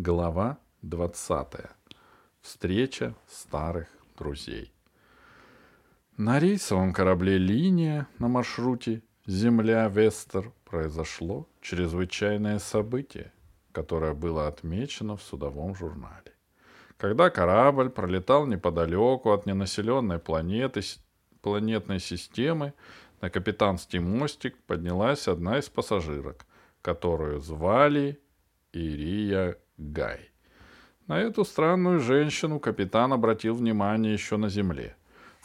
Глава 20. Встреча старых друзей. На рейсовом корабле «Линия» на маршруте «Земля-Вестер» произошло чрезвычайное событие, которое было отмечено в судовом журнале. Когда корабль пролетал неподалеку от ненаселенной планеты, планетной системы, на капитанский мостик поднялась одна из пассажирок, которую звали Ирия Гай. На эту странную женщину капитан обратил внимание еще на земле.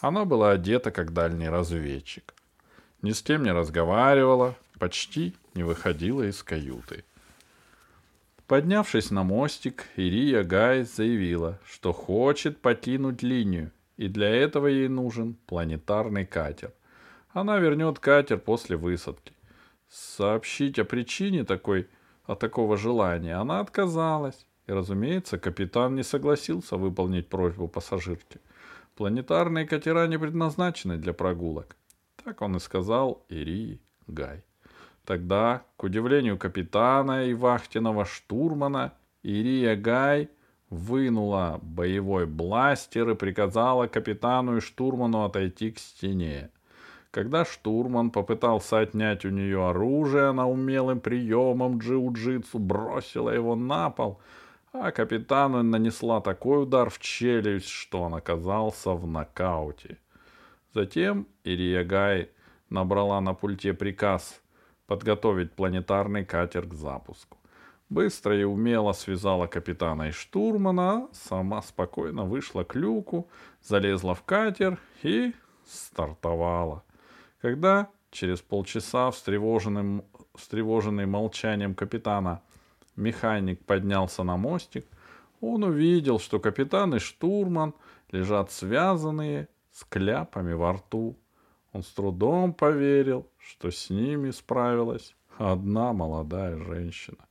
Она была одета как дальний разведчик. Ни с кем не разговаривала, почти не выходила из каюты. Поднявшись на мостик, Ирия Гай заявила, что хочет покинуть линию, и для этого ей нужен планетарный катер. Она вернет катер после высадки. Сообщить о причине такой от такого желания, она отказалась. И, разумеется, капитан не согласился выполнить просьбу пассажирки. Планетарные катера не предназначены для прогулок. Так он и сказал Ирии Гай. Тогда, к удивлению капитана и вахтенного штурмана, Ирия Гай вынула боевой бластер и приказала капитану и штурману отойти к стене. Когда штурман попытался отнять у нее оружие, она умелым приемом джиу-джитсу бросила его на пол, а капитану нанесла такой удар в челюсть, что он оказался в нокауте. Затем Ирия Гай набрала на пульте приказ подготовить планетарный катер к запуску. Быстро и умело связала капитана и штурмана, сама спокойно вышла к люку, залезла в катер и стартовала. Когда через полчаса, встревоженным, встревоженный молчанием капитана, механик поднялся на мостик, он увидел, что капитан и штурман лежат связанные с кляпами во рту. Он с трудом поверил, что с ними справилась одна молодая женщина.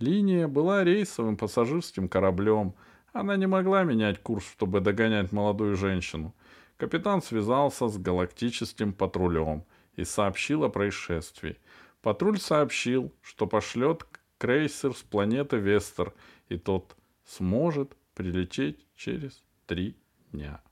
Линия была рейсовым пассажирским кораблем. Она не могла менять курс, чтобы догонять молодую женщину. Капитан связался с галактическим патрулем и сообщил о происшествии. Патруль сообщил, что пошлет крейсер с планеты Вестер, и тот сможет прилететь через три дня.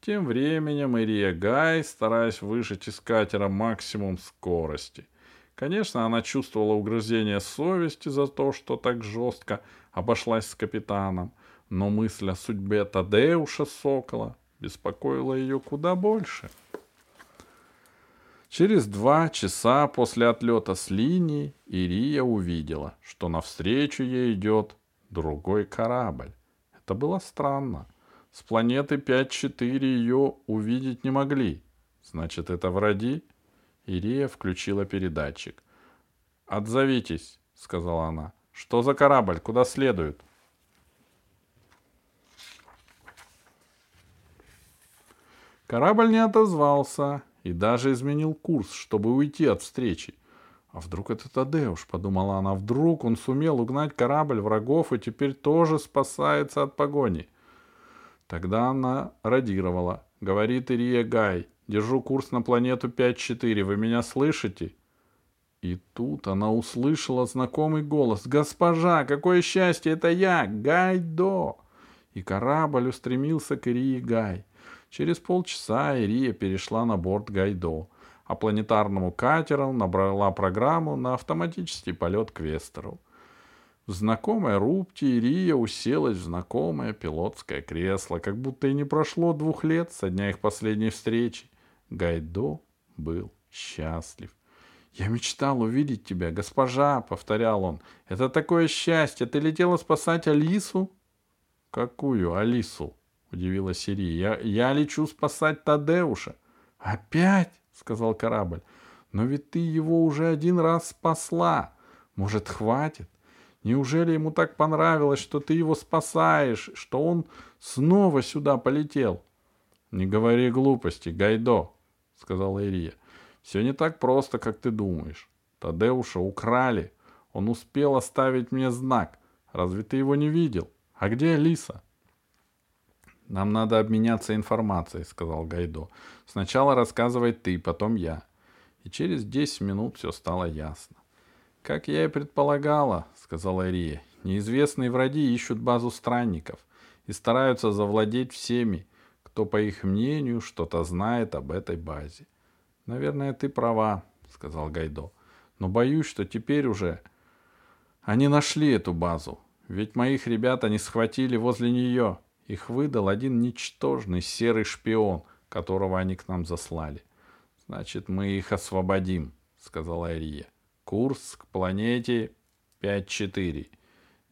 Тем временем Ирия Гай, стараясь выжать из катера максимум скорости. Конечно, она чувствовала угрызение совести за то, что так жестко обошлась с капитаном, но мысль о судьбе Тадеуша Сокола беспокоило ее куда больше. Через два часа после отлета с линии Ирия увидела, что навстречу ей идет другой корабль. Это было странно. С планеты 5-4 ее увидеть не могли. Значит, это враги? Ирия включила передатчик. «Отзовитесь», — сказала она. «Что за корабль? Куда следует?» Корабль не отозвался и даже изменил курс, чтобы уйти от встречи. А вдруг это Тадеуш, подумала она, вдруг он сумел угнать корабль врагов и теперь тоже спасается от погони. Тогда она радировала. Говорит Ирия Гай, держу курс на планету 5-4, вы меня слышите? И тут она услышала знакомый голос. «Госпожа, какое счастье, это я, Гайдо!» И корабль устремился к Ирии Гай. Через полчаса Ирия перешла на борт Гайдо, а планетарному катеру набрала программу на автоматический полет к Вестеру. В знакомой рубке Ирия уселась в знакомое пилотское кресло, как будто и не прошло двух лет со дня их последней встречи. Гайдо был счастлив. «Я мечтал увидеть тебя, госпожа», — повторял он. «Это такое счастье! Ты летела спасать Алису?» «Какую Алису?» Удивилась Сири. Я, я лечу спасать Тадеуша. Опять? сказал корабль. Но ведь ты его уже один раз спасла. Может, хватит? Неужели ему так понравилось, что ты его спасаешь, что он снова сюда полетел? Не говори глупости, Гайдо, сказала Ирия. Все не так просто, как ты думаешь. Тадеуша украли. Он успел оставить мне знак. Разве ты его не видел? А где Алиса? Нам надо обменяться информацией, сказал Гайдо. Сначала рассказывай ты, потом я. И через десять минут все стало ясно. Как я и предполагала, сказала Ирия, неизвестные враги ищут базу странников и стараются завладеть всеми, кто, по их мнению, что-то знает об этой базе. Наверное, ты права, сказал Гайдо. Но боюсь, что теперь уже они нашли эту базу. Ведь моих ребят они схватили возле нее. Их выдал один ничтожный серый шпион, которого они к нам заслали. Значит, мы их освободим, сказала Ария. Курс к планете 5-4.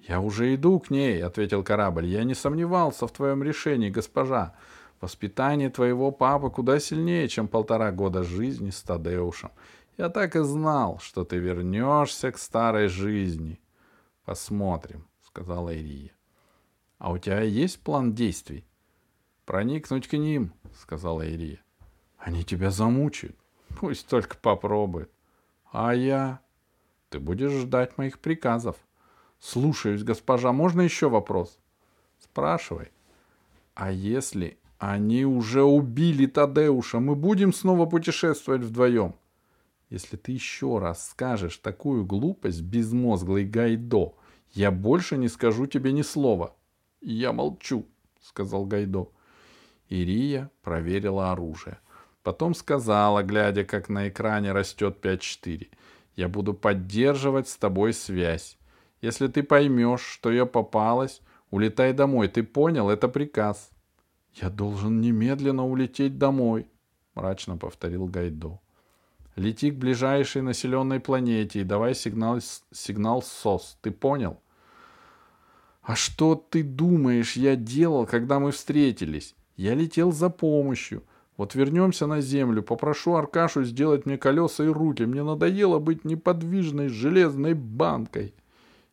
Я уже иду к ней, ответил корабль. Я не сомневался в твоем решении, госпожа. Воспитание твоего папы куда сильнее, чем полтора года жизни с Тадеушем. Я так и знал, что ты вернешься к старой жизни. Посмотрим, сказала Ирия. А у тебя есть план действий? Проникнуть к ним, сказала Ирия. Они тебя замучают. Пусть только попробуют. А я? Ты будешь ждать моих приказов. Слушаюсь, госпожа. Можно еще вопрос? Спрашивай. А если они уже убили Тадеуша, мы будем снова путешествовать вдвоем? Если ты еще раз скажешь такую глупость, безмозглый Гайдо, я больше не скажу тебе ни слова. Я молчу, сказал Гайдо. Ирия проверила оружие. Потом сказала, глядя, как на экране растет 5-4. Я буду поддерживать с тобой связь. Если ты поймешь, что я попалась, улетай домой. Ты понял? Это приказ. Я должен немедленно улететь домой, мрачно повторил Гайдо. Лети к ближайшей населенной планете и давай сигнал, сигнал СОС. Ты понял? А что ты думаешь, я делал, когда мы встретились? Я летел за помощью. Вот вернемся на землю, попрошу Аркашу сделать мне колеса и руки. Мне надоело быть неподвижной железной банкой.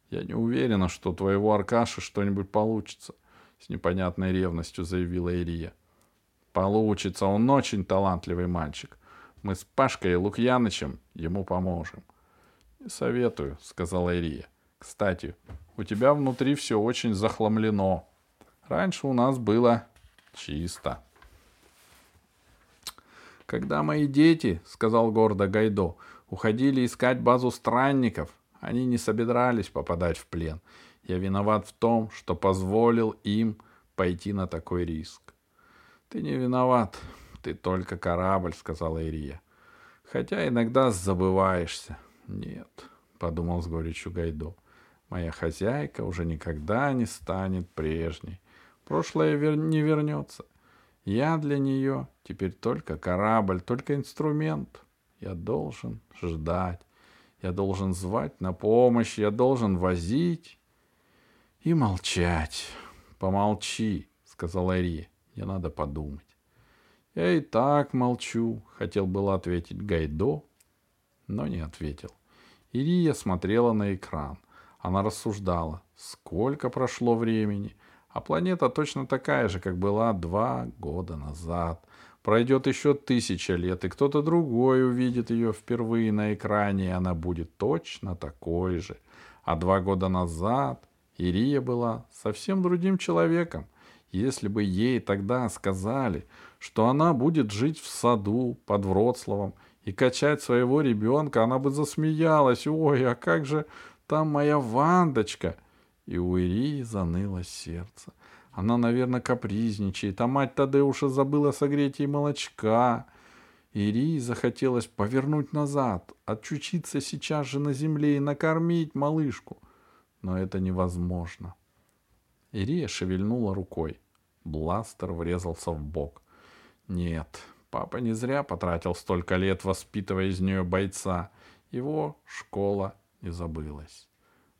Я не уверена, что твоего Аркаши что-нибудь получится, с непонятной ревностью заявила Ирия. Получится, он очень талантливый мальчик. Мы с Пашкой и Лукьянычем ему поможем. — Советую, — сказала Ирия. — Кстати, у тебя внутри все очень захламлено. Раньше у нас было чисто. Когда мои дети, — сказал гордо Гайдо, — уходили искать базу странников, они не собирались попадать в плен. Я виноват в том, что позволил им пойти на такой риск. — Ты не виноват, ты только корабль, сказала Ирия. Хотя иногда забываешься. Нет, подумал с горечью Гайдо. Моя хозяйка уже никогда не станет прежней. Прошлое вер... не вернется. Я для нее теперь только корабль, только инструмент. Я должен ждать. Я должен звать на помощь. Я должен возить и молчать. Помолчи, сказала Ирия. Мне надо подумать. Я и так молчу, хотел было ответить Гайдо, но не ответил. Ирия смотрела на экран. Она рассуждала, сколько прошло времени, а планета точно такая же, как была два года назад. Пройдет еще тысяча лет, и кто-то другой увидит ее впервые на экране, и она будет точно такой же. А два года назад Ирия была совсем другим человеком. Если бы ей тогда сказали, что она будет жить в саду под Вроцлавом и качать своего ребенка, она бы засмеялась. Ой, а как же там моя Вандочка? И у Ирии заныло сердце. Она, наверное, капризничает, а мать Тадеуша забыла согреть ей молочка. Ирии захотелось повернуть назад, отчучиться сейчас же на земле и накормить малышку. Но это невозможно. Ирия шевельнула рукой. Бластер врезался в бок. Нет, папа не зря потратил столько лет, воспитывая из нее бойца. Его школа не забылась.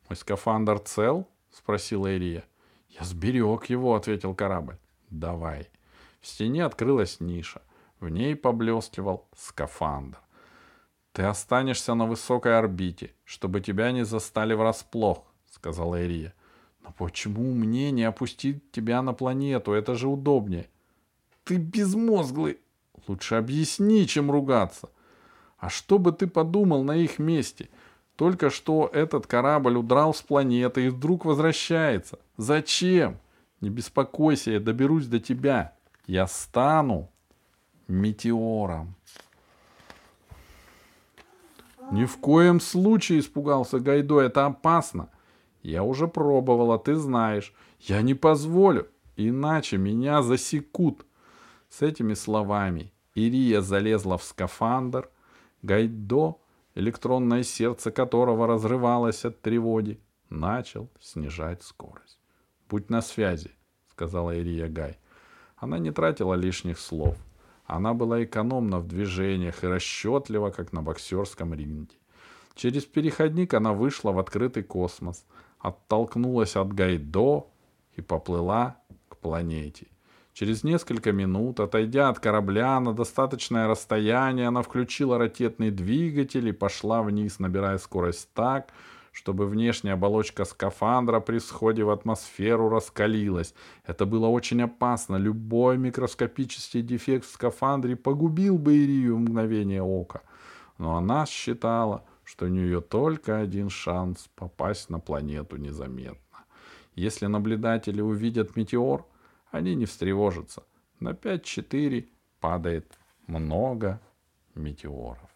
«Мой скафандр цел?» — спросила Ирия. «Я сберег его», — ответил корабль. «Давай». В стене открылась ниша. В ней поблескивал скафандр. «Ты останешься на высокой орбите, чтобы тебя не застали врасплох», — сказала Ирия. «Но почему мне не опустить тебя на планету? Это же удобнее». Ты безмозглый. Лучше объясни, чем ругаться. А что бы ты подумал на их месте? Только что этот корабль удрал с планеты и вдруг возвращается. Зачем? Не беспокойся, я доберусь до тебя. Я стану метеором. Ни в коем случае, испугался Гайдо, это опасно. Я уже пробовала, ты знаешь. Я не позволю, иначе меня засекут. С этими словами Ирия залезла в скафандр. Гайдо, электронное сердце которого разрывалось от тревоги, начал снижать скорость. «Будь на связи», — сказала Ирия Гай. Она не тратила лишних слов. Она была экономна в движениях и расчетлива, как на боксерском ринге. Через переходник она вышла в открытый космос, оттолкнулась от Гайдо и поплыла к планете. Через несколько минут, отойдя от корабля на достаточное расстояние, она включила ракетный двигатель и пошла вниз, набирая скорость так, чтобы внешняя оболочка скафандра при сходе в атмосферу раскалилась. Это было очень опасно. Любой микроскопический дефект в скафандре погубил бы Ирию в мгновение ока. Но она считала, что у нее только один шанс попасть на планету незаметно. Если наблюдатели увидят метеор, они не встревожатся. На 5-4 падает много метеоров.